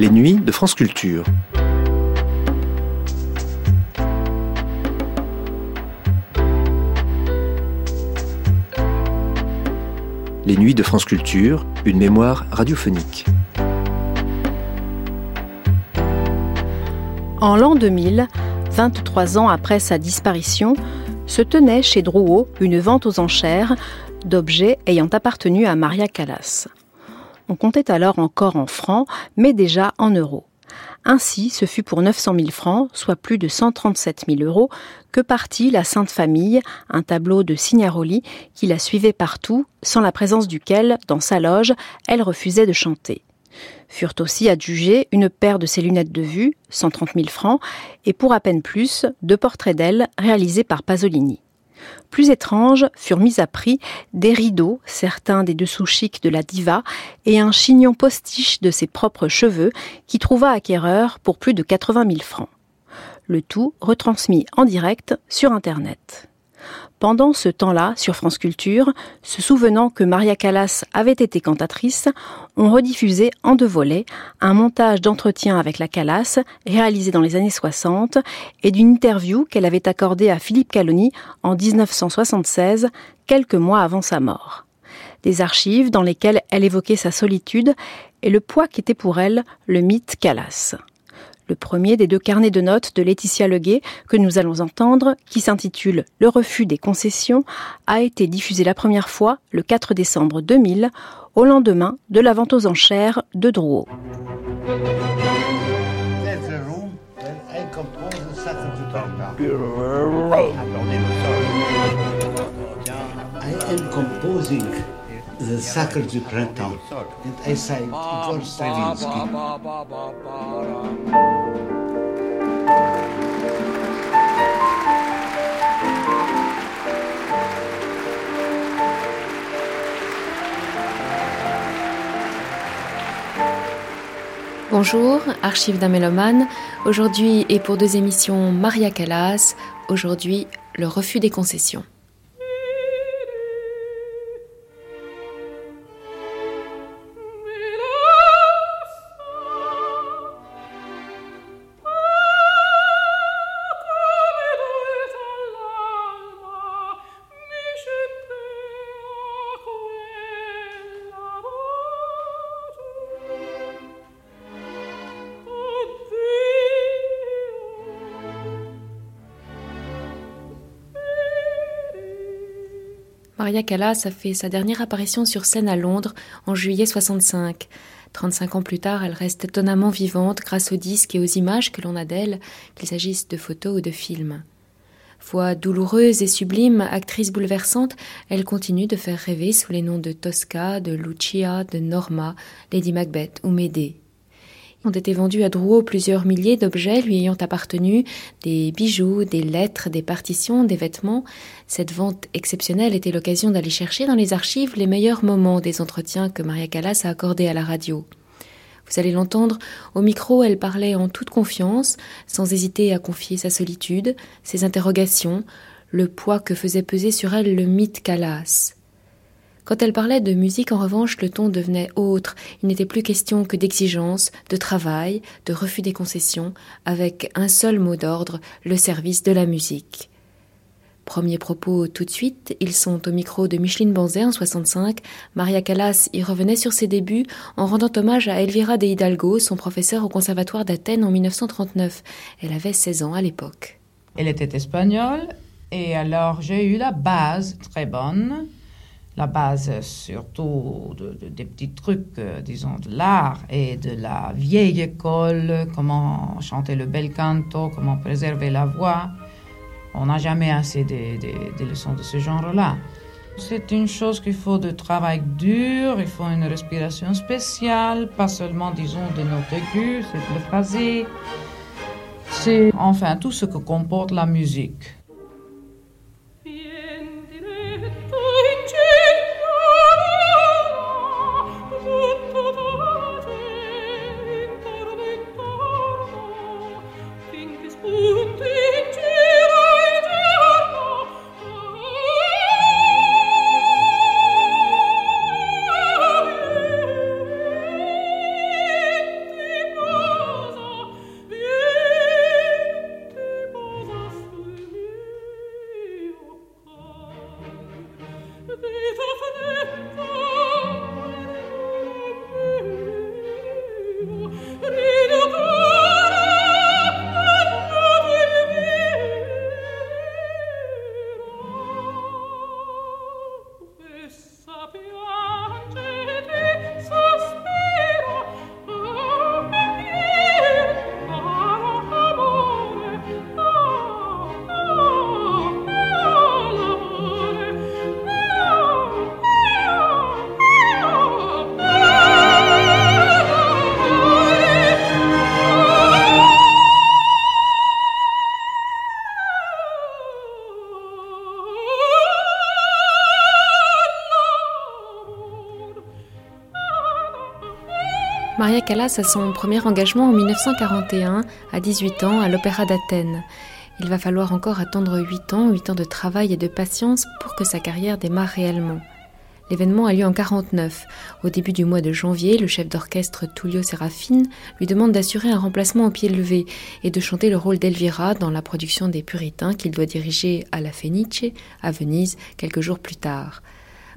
Les nuits de France Culture. Les nuits de France Culture, une mémoire radiophonique. En l'an 2000, 23 ans après sa disparition, se tenait chez Drouot une vente aux enchères d'objets ayant appartenu à Maria Callas. On comptait alors encore en francs, mais déjà en euros. Ainsi, ce fut pour 900 000 francs, soit plus de 137 000 euros, que partit la Sainte Famille, un tableau de Signaroli qui la suivait partout, sans la présence duquel, dans sa loge, elle refusait de chanter. Furent aussi adjugées une paire de ses lunettes de vue, 130 000 francs, et pour à peine plus, deux portraits d'elle réalisés par Pasolini. Plus étranges furent mis à prix des rideaux, certains des dessous chics de la diva, et un chignon postiche de ses propres cheveux qui trouva acquéreur pour plus de 80 000 francs. Le tout retransmis en direct sur Internet. Pendant ce temps-là, sur France Culture, se souvenant que Maria Callas avait été cantatrice, on rediffusait en deux volets un montage d'entretien avec la Callas réalisé dans les années 60 et d'une interview qu'elle avait accordée à Philippe Caloni en 1976, quelques mois avant sa mort. Des archives dans lesquelles elle évoquait sa solitude et le poids qu'était pour elle le mythe Callas le premier des deux carnets de notes de Laetitia Leguet que nous allons entendre, qui s'intitule Le refus des concessions, a été diffusé la première fois le 4 décembre 2000, au lendemain de la vente aux enchères de Drouot. The Sacre du Printemps. Bonjour, archive d'un mélomane. Aujourd'hui et pour deux émissions Maria Callas, aujourd'hui le refus des concessions. Maria Callas a fait sa dernière apparition sur scène à Londres en juillet 65. 35 ans plus tard, elle reste étonnamment vivante grâce aux disques et aux images que l'on a d'elle, qu'il s'agisse de photos ou de films. Voix douloureuse et sublime, actrice bouleversante, elle continue de faire rêver sous les noms de Tosca, de Lucia, de Norma, Lady Macbeth ou Médée ont été vendus à Drouot plusieurs milliers d'objets lui ayant appartenu, des bijoux, des lettres, des partitions, des vêtements. Cette vente exceptionnelle était l'occasion d'aller chercher dans les archives les meilleurs moments des entretiens que Maria Callas a accordés à la radio. Vous allez l'entendre, au micro, elle parlait en toute confiance, sans hésiter à confier sa solitude, ses interrogations, le poids que faisait peser sur elle le mythe Callas. Quand elle parlait de musique, en revanche, le ton devenait autre. Il n'était plus question que d'exigence, de travail, de refus des concessions, avec un seul mot d'ordre, le service de la musique. Premier propos tout de suite, ils sont au micro de Micheline Banzet en 65. Maria Callas y revenait sur ses débuts en rendant hommage à Elvira de Hidalgo, son professeur au Conservatoire d'Athènes en 1939. Elle avait 16 ans à l'époque. Elle était espagnole et alors j'ai eu la base très bonne la base surtout de, des petits trucs, euh, disons, de l'art et de la vieille école, comment chanter le bel canto, comment préserver la voix. On n'a jamais assez de, leçons de ce genre-là. C'est une chose qu'il faut de travail dur, il faut une respiration spéciale, pas seulement, disons, de notes aiguës, c'est le phrasé. C'est enfin tout ce que comporte la musique. Callas a son premier engagement en 1941, à 18 ans, à l'Opéra d'Athènes. Il va falloir encore attendre 8 ans, 8 ans de travail et de patience pour que sa carrière démarre réellement. L'événement a lieu en 49. Au début du mois de janvier, le chef d'orchestre Tullio Serafine lui demande d'assurer un remplacement au pied levé et de chanter le rôle d'Elvira dans la production des Puritains qu'il doit diriger à la Fenice, à Venise, quelques jours plus tard.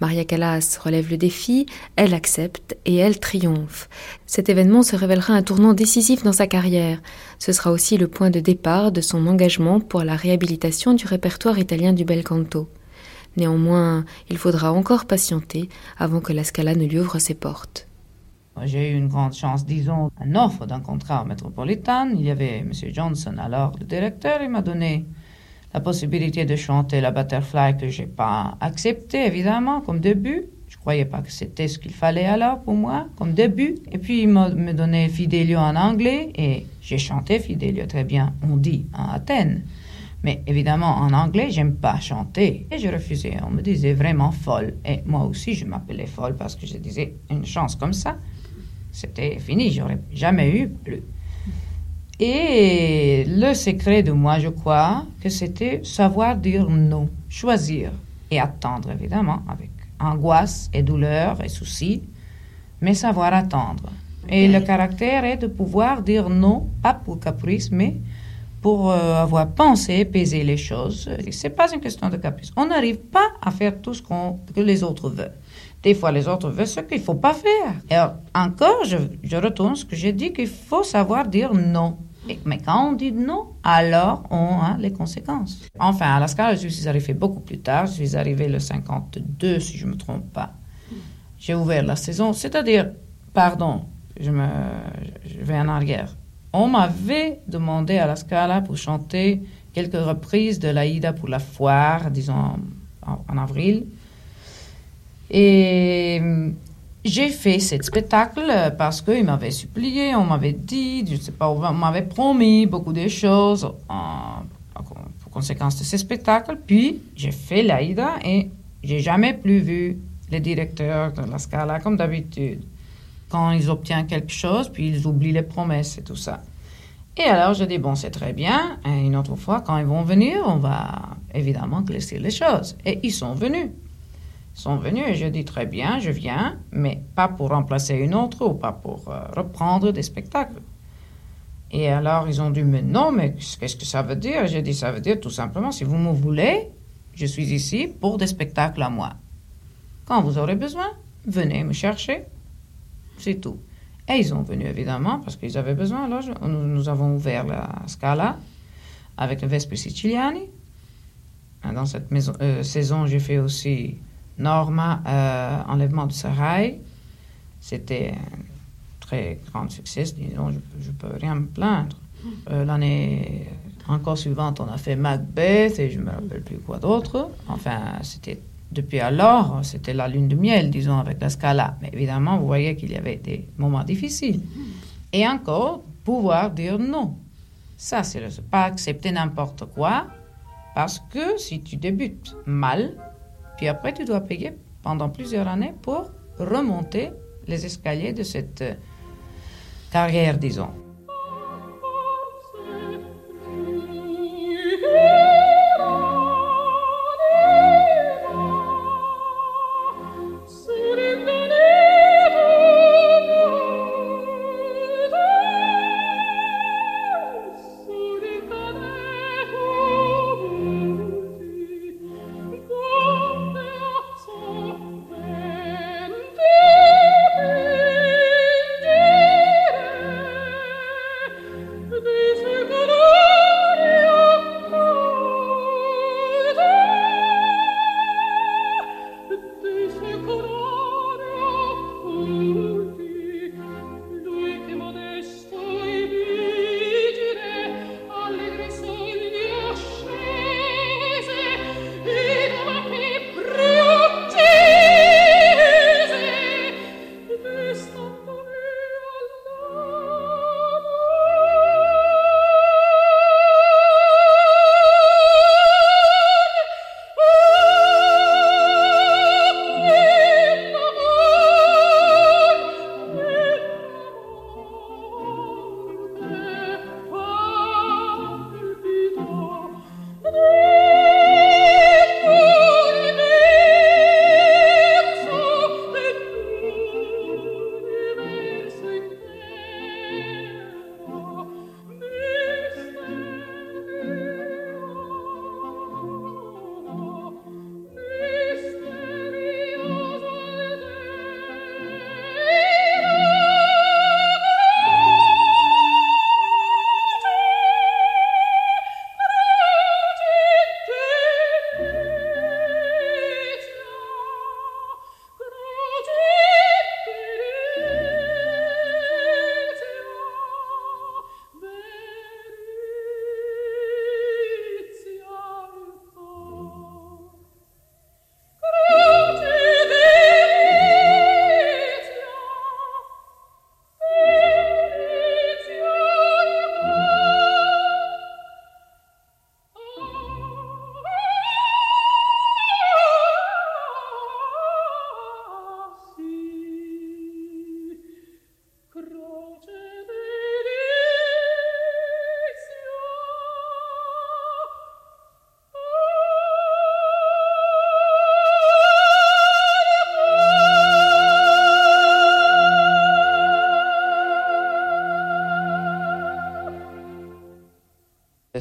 Maria Callas relève le défi, elle accepte et elle triomphe. Cet événement se révélera un tournant décisif dans sa carrière. Ce sera aussi le point de départ de son engagement pour la réhabilitation du répertoire italien du bel canto. Néanmoins, il faudra encore patienter avant que la Scala ne lui ouvre ses portes. J'ai eu une grande chance, disons, un offre d'un contrat métropolitain. Il y avait M. Johnson, alors le directeur, il m'a donné la possibilité de chanter la Butterfly que j'ai pas accepté évidemment comme début. Je croyais pas que c'était ce qu'il fallait alors pour moi comme début. Et puis il m'a donné Fidelio en anglais et j'ai chanté Fidelio très bien, on dit en Athènes. Mais évidemment, en anglais, j'aime pas chanter. Et je refusais. On me disait vraiment folle. Et moi aussi, je m'appelais folle parce que je disais une chance comme ça, c'était fini. J'aurais jamais eu plus. Et le secret de moi, je crois, que c'était savoir dire non, choisir et attendre, évidemment, avec angoisse et douleur et soucis, mais savoir attendre. Et le caractère est de pouvoir dire non, pas pour caprice, mais pour euh, avoir pensé, peser les choses. C'est pas une question de caprice. On n'arrive pas à faire tout ce que les autres veulent. Des fois, les autres veulent ce qu'il faut pas faire. Et encore, je, retourne ce que j'ai dit, qu'il faut savoir dire non. Mais quand on dit non, alors on a les conséquences. Enfin, à la Scala, je suis arrivé beaucoup plus tard. Je suis arrivé le 52, si je ne me trompe pas. J'ai ouvert la saison, c'est-à-dire, pardon, je, me, je vais en arrière. On m'avait demandé à la Scala pour chanter quelques reprises de l'Aïda pour la foire, disons en avril. Et j'ai fait ce spectacle parce qu'il m'avait supplié, on m'avait dit, je ne sais pas, on m'avait promis beaucoup de choses en, en, conséquence de ce spectacle. Puis j'ai fait l'Aïda et j'ai jamais plus vu les directeurs de la Scala comme d'habitude. Quand ils obtiennent quelque chose, puis ils oublient les promesses et tout ça. Et alors je dis, bon, c'est très bien. Une autre fois, quand ils vont venir, on va évidemment classer les choses. Et ils sont venus sont venus et je dis très bien, je viens, mais pas pour remplacer une autre ou pas pour euh, reprendre des spectacles. Et alors ils ont dit, mais non, mais qu'est-ce que ça veut dire? J'ai dit, ça veut dire tout simplement, si vous me voulez, je suis ici pour des spectacles à moi. Quand vous aurez besoin, venez me chercher. C'est tout. Et ils ont venu évidemment parce qu'ils avaient besoin. Alors nous, avons ouvert la Scala avec le Vespe Siciliani. Dans cette euh, saison, j'ai fait aussi Norma, euh, Enlèvement de Serail, c'était un très grand succès, disons, je ne peux rien me plaindre. Euh, l'année encore suivante, on a fait Macbeth et je ne me rappelle plus quoi d'autre. Enfin, c'était depuis alors, c'était la lune de miel, disons, avec la Scala. Mais évidemment, vous voyez qu'il y avait des moments difficiles. Et encore, pouvoir dire non. Ça, c'est pas accepter n'importe quoi, parce que si tu débutes mal, puis après, tu dois payer pendant plusieurs années pour remonter les escaliers de cette euh, carrière, disons.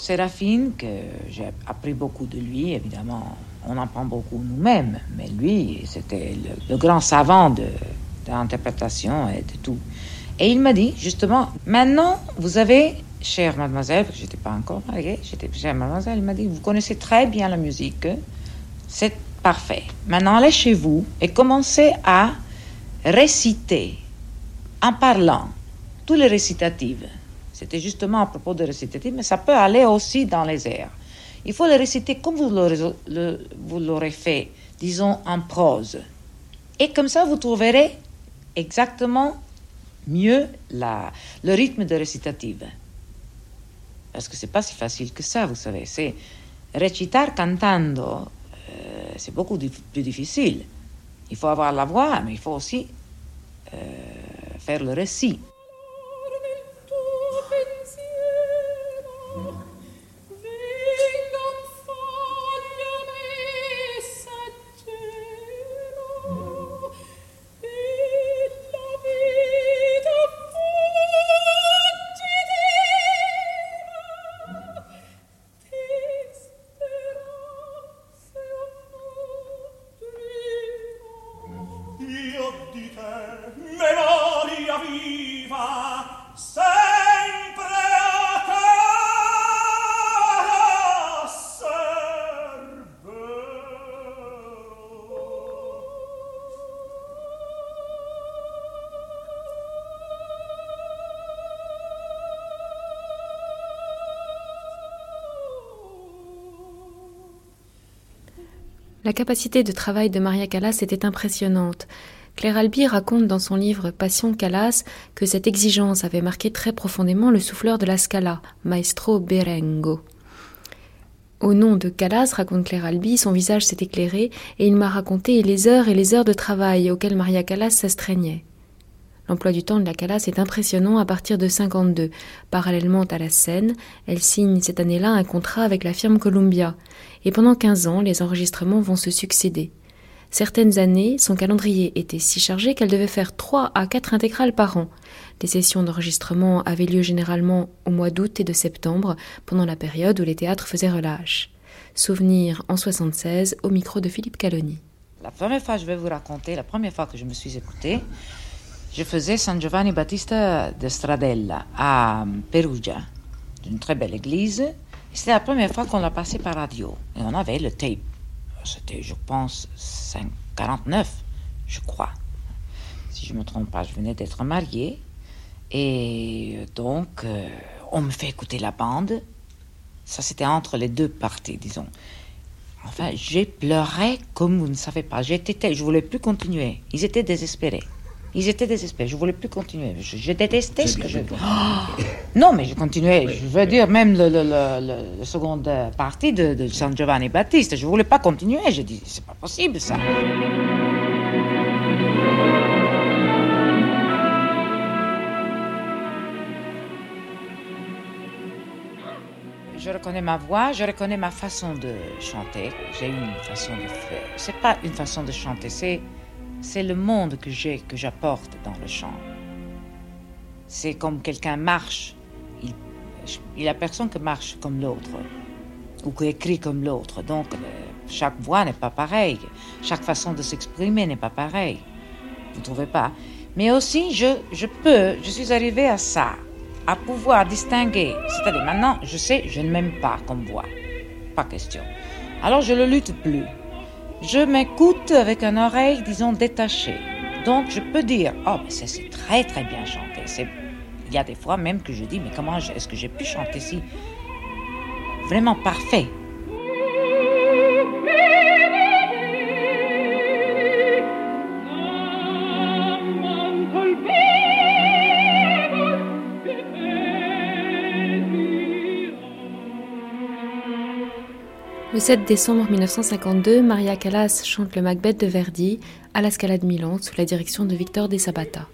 Séraphine, que j'ai appris beaucoup de lui, évidemment, on en prend beaucoup nous-mêmes, mais lui, c'était le, grand savant de, l'interprétation et de tout. Et il m'a dit, justement, maintenant, vous avez, chère mademoiselle, parce que je n'étais pas encore mariée, j'étais chère mademoiselle, il m'a dit, vous connaissez très bien la musique, c'est parfait. Maintenant, allez chez vous et commencez à réciter, en parlant, tous les récitatifs c'était justement à propos de récitatif, mais ça peut aller aussi dans les airs. Il faut les réciter comme vous l'aurez fait, disons en prose. Et comme ça, vous trouverez exactement mieux la, le rythme de récitative. Parce que c'est pas si facile que ça, vous savez. C'est recitar cantando, euh, c'est beaucoup plus difficile. Il faut avoir la voix, mais il faut aussi euh, faire le récit. La capacité de travail de Maria Callas était impressionnante. Claire Albi raconte dans son livre Passion Callas que cette exigence avait marqué très profondément le souffleur de la Scala, Maestro Berengo. Au nom de Callas, raconte Claire Albi, son visage s'est éclairé et il m'a raconté les heures et les heures de travail auxquelles Maria Callas s'astreignait. L'emploi du temps de la Calas est impressionnant à partir de 52. Parallèlement à la scène, elle signe cette année-là un contrat avec la firme Columbia. Et pendant 15 ans, les enregistrements vont se succéder. Certaines années, son calendrier était si chargé qu'elle devait faire 3 à 4 intégrales par an. Les sessions d'enregistrement avaient lieu généralement au mois d'août et de septembre, pendant la période où les théâtres faisaient relâche. Souvenir en 76 au micro de Philippe Caloni. La première fois, je vais vous raconter, la première fois que je me suis écoutée, je faisais San Giovanni Battista de Stradella à Perugia, une très belle église. C'était la première fois qu'on l'a passé par radio. Et on avait le tape. C'était, je pense, 549, je crois. Si je ne me trompe pas, je venais d'être mariée. Et donc, euh, on me fait écouter la bande. Ça, c'était entre les deux parties, disons. Enfin, j'ai pleuré comme vous ne savez pas. J'étais, je voulais plus continuer. Ils étaient désespérés. Ils étaient désespérés. Je voulais plus continuer. Je, détestais ce que je. non, mais je continuais. Je veux dire, même le, le, le, le seconde partie de, de, San Giovanni Battista, je voulais pas continuer. J'ai dit, c'est pas possible ça. Je reconnais ma voix, je reconnais ma façon de chanter. J'ai une façon de faire. C'est pas une façon de chanter, c'est c'est le monde que j'ai, que j'apporte dans le chant. C'est comme quelqu'un marche. Il, n'y a personne qui marche comme l'autre ou qui écrit comme l'autre. Donc, euh, chaque voix n'est pas pareille. Chaque façon de s'exprimer n'est pas pareille. Vous ne trouvez pas? Mais aussi, je, je peux, je suis arrivé à ça, à pouvoir distinguer. C'est-à-dire, maintenant, je sais, je ne m'aime pas comme voix. Pas question. Alors, je ne le lutte plus je m'écoute avec une oreille, disons, détachée. Donc, je peux dire, oh, mais c'est très, très bien chanté. Il y a des fois même que je dis, mais comment est-ce que j'ai pu chanter si vraiment parfait? Le 7 décembre 1952, Maria Callas chante le Macbeth de Verdi à la Scala de Milan sous la direction de Victor De Sabata.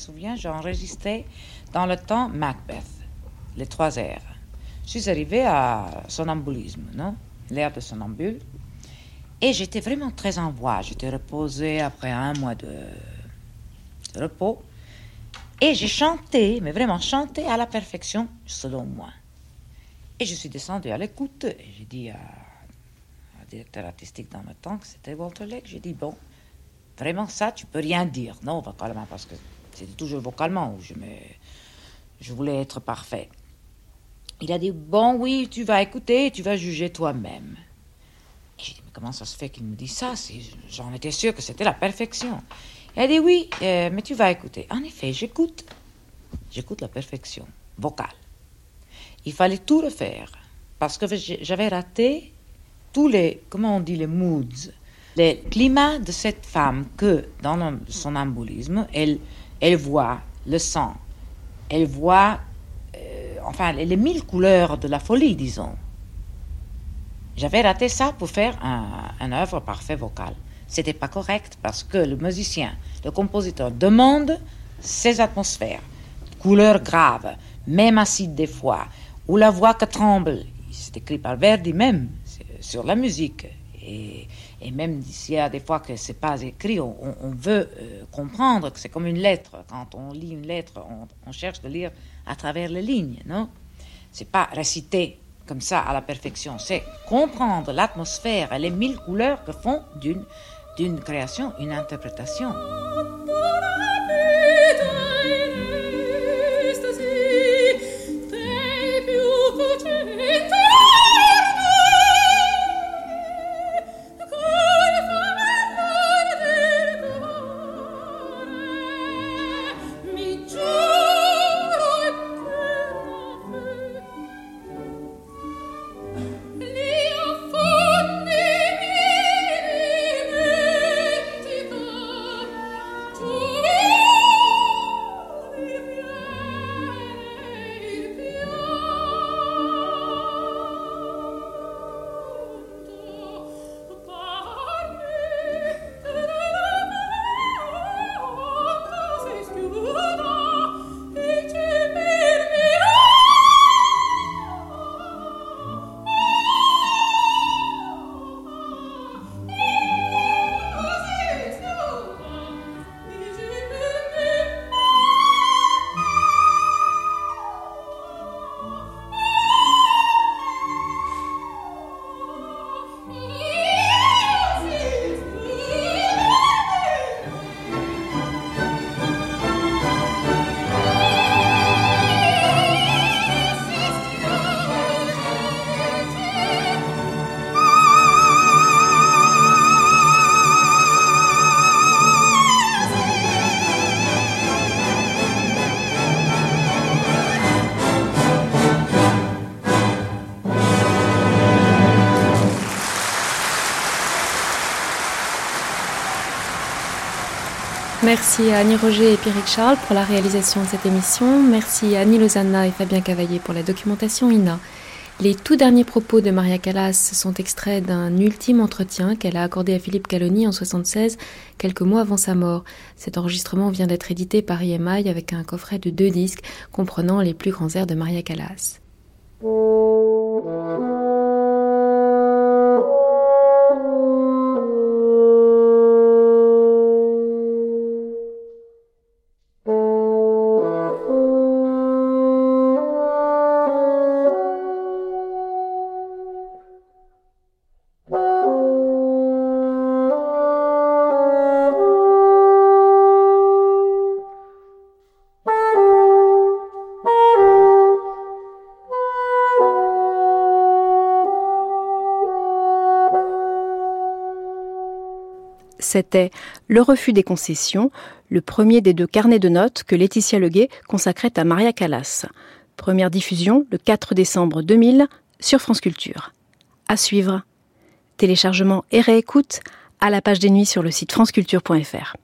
Souviens, j'ai enregistré dans le temps Macbeth, les trois airs. Je suis arrivée à sonambulisme, non? L'air de sonambule. Et j'étais vraiment très en voix. J'étais reposée après un mois de repos. Et j'ai chanté, mais vraiment chanté à la perfection, selon moi. Et je suis descendue à l'écoute. J'ai dit à, directeur artistique dans le temps que c'était Walter Lake. J'ai dit, bon, vraiment ça, tu peux rien dire, non, vocalement, parce que c'était toujours vocalement où je, me, je voulais être parfait. Il a dit, bon, oui, tu vas écouter, tu vas juger toi-même. J'ai dit, mais comment ça se fait qu'il me dit ça? J'en étais sûre que c'était la perfection. Il a dit, oui, euh, mais tu vas écouter. En effet, j'écoute. J'écoute la perfection vocale. Il fallait tout refaire parce que j'avais raté tous les, comment on dit, les moods, les climats de cette femme que, dans son embolisme, elle, elle voit le sang, elle voit, euh, enfin, les, mille couleurs de la folie, disons. J'avais raté ça pour faire un, un œuvre parfait vocale. C'était pas correct parce que le musicien, le compositeur demande ces atmosphères, couleurs graves, même acides des fois, ou la voix qui tremble. C'est écrit par Verdi même sur la musique. Et, et même s'il y a des fois que c'est pas écrit, on, veut euh, comprendre que c'est comme une lettre. Quand on lit une lettre, on, cherche de lire à travers les lignes, non? C'est pas réciter comme ça à la perfection, c'est comprendre l'atmosphère et les mille couleurs que font d'une d'une création une interprétation. Merci à Annie Roger et Pierrick Charles pour la réalisation de cette émission. Merci à Annie Lozana et Fabien Cavaillé pour la documentation INA. Les tout derniers propos de Maria Callas sont extraits d'un ultime entretien qu'elle a accordé à Philippe Caloni en 76, quelques mois avant sa mort. Cet enregistrement vient d'être édité par IMI avec un coffret de deux disques comprenant les plus grands airs de Maria Callas. C'était Le refus des concessions, le premier des deux carnets de notes que Laetitia Leguet consacrait à Maria Callas. Première diffusion le 4 décembre 2000 sur France Culture. À suivre. Téléchargement et réécoute à la page des nuits sur le site franceculture.fr.